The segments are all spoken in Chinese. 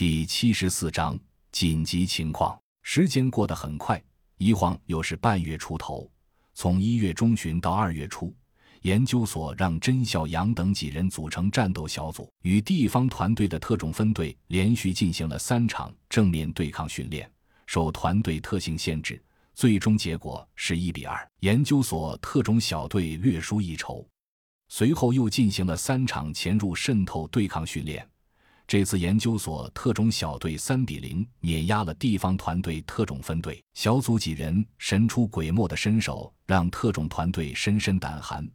第七十四章紧急情况。时间过得很快，一晃又是半月出头。从一月中旬到二月初，研究所让甄孝阳等几人组成战斗小组，与地方团队的特种分队连续进行了三场正面对抗训练。受团队特性限制，最终结果是一比二，研究所特种小队略输一筹。随后又进行了三场潜入渗透对抗训练。这次研究所特种小队三比零碾压了地方团队特种分队，小组几人神出鬼没的身手让特种团队深深胆寒。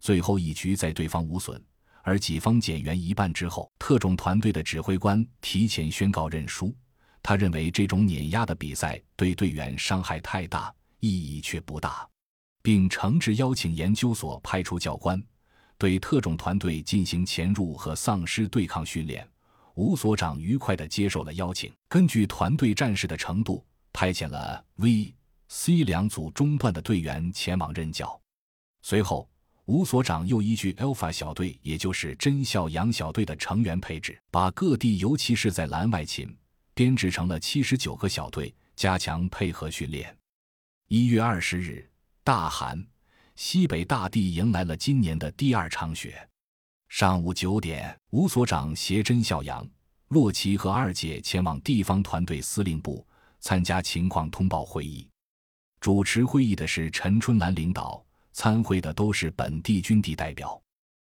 最后一局在对方无损，而己方减员一半之后，特种团队的指挥官提前宣告认输。他认为这种碾压的比赛对队员伤害太大，意义却不大，并诚挚邀请研究所派出教官对特种团队进行潜入和丧尸对抗训练。吴所长愉快地接受了邀请，根据团队战士的程度，派遣了 V、C 两组中段的队员前往任教。随后，吴所长又依据 Alpha 小队，也就是真孝阳小队的成员配置，把各地，尤其是在蓝外勤，编制成了七十九个小队，加强配合训练。一月二十日，大寒，西北大地迎来了今年的第二场雪。上午九点，吴所长携甄孝阳、洛奇和二姐前往地方团队司令部参加情况通报会议。主持会议的是陈春兰领导，参会的都是本地军地代表。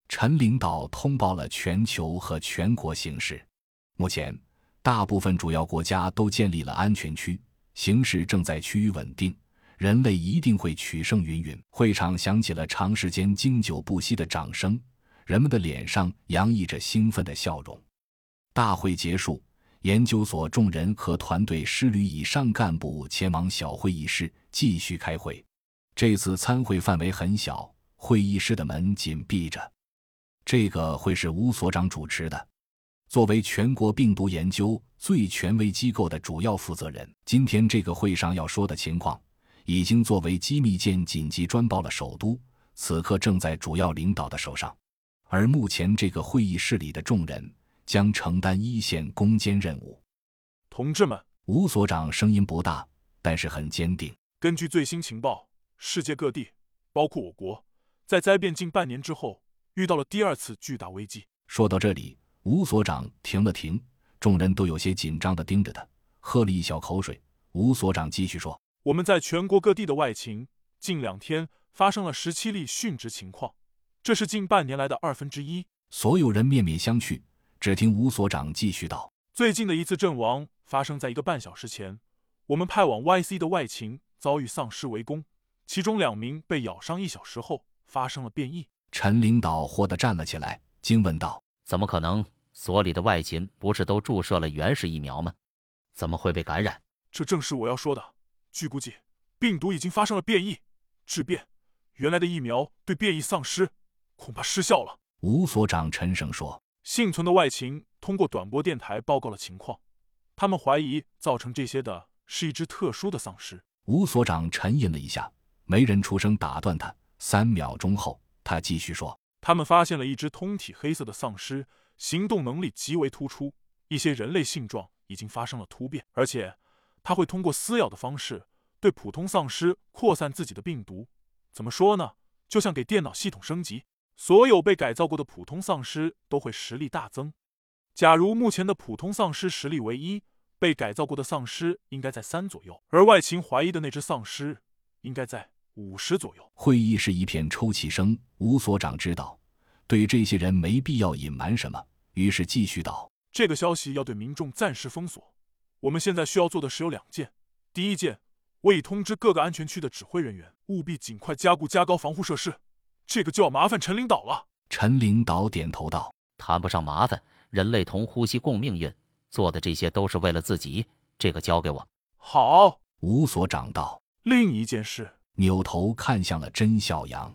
陈领导通报了全球和全国形势。目前，大部分主要国家都建立了安全区，形势正在趋于稳定，人类一定会取胜。云云。会场响起了长时间经久不息的掌声。人们的脸上洋溢着兴奋的笑容。大会结束，研究所众人和团队师旅以上干部前往小会议室继续开会。这次参会范围很小，会议室的门紧闭着。这个会是吴所长主持的，作为全国病毒研究最权威机构的主要负责人，今天这个会上要说的情况，已经作为机密件紧急专报了首都，此刻正在主要领导的手上。而目前这个会议室里的众人将承担一线攻坚任务。同志们，吴所长声音不大，但是很坚定。根据最新情报，世界各地，包括我国，在灾变近半年之后，遇到了第二次巨大危机。说到这里，吴所长停了停，众人都有些紧张地盯着他，喝了一小口水。吴所长继续说：“我们在全国各地的外勤，近两天发生了十七例殉职情况。”这是近半年来的二分之一。所有人面面相觑，只听吴所长继续道：“最近的一次阵亡发生在一个半小时前，我们派往 YC 的外勤遭遇丧尸围攻，其中两名被咬伤一小时后发生了变异。”陈领导豁地站了起来，惊问道：“怎么可能？所里的外勤不是都注射了原始疫苗吗？怎么会被感染？”这正是我要说的。据估计，病毒已经发生了变异质变，原来的疫苗对变异丧尸。恐怕失效了。吴所长沉声说：“幸存的外勤通过短波电台报告了情况，他们怀疑造成这些的是一只特殊的丧尸。”吴所长沉吟了一下，没人出声打断他。三秒钟后，他继续说：“他们发现了一只通体黑色的丧尸，行动能力极为突出，一些人类性状已经发生了突变，而且它会通过撕咬的方式对普通丧尸扩散自己的病毒。怎么说呢？就像给电脑系统升级。”所有被改造过的普通丧尸都会实力大增。假如目前的普通丧尸实力为一，被改造过的丧尸应该在三左右，而外勤怀疑的那只丧尸应该在五十左右。会议室一片抽泣声。吴所长知道，对这些人没必要隐瞒什么，于是继续道：“这个消息要对民众暂时封锁。我们现在需要做的是有两件。第一件，我已通知各个安全区的指挥人员，务必尽快加固加高防护设施。”这个就要麻烦陈领导了。陈领导点头道：“谈不上麻烦，人类同呼吸共命运，做的这些都是为了自己。这个交给我。”好，吴所长道。另一件事，扭头看向了甄小阳。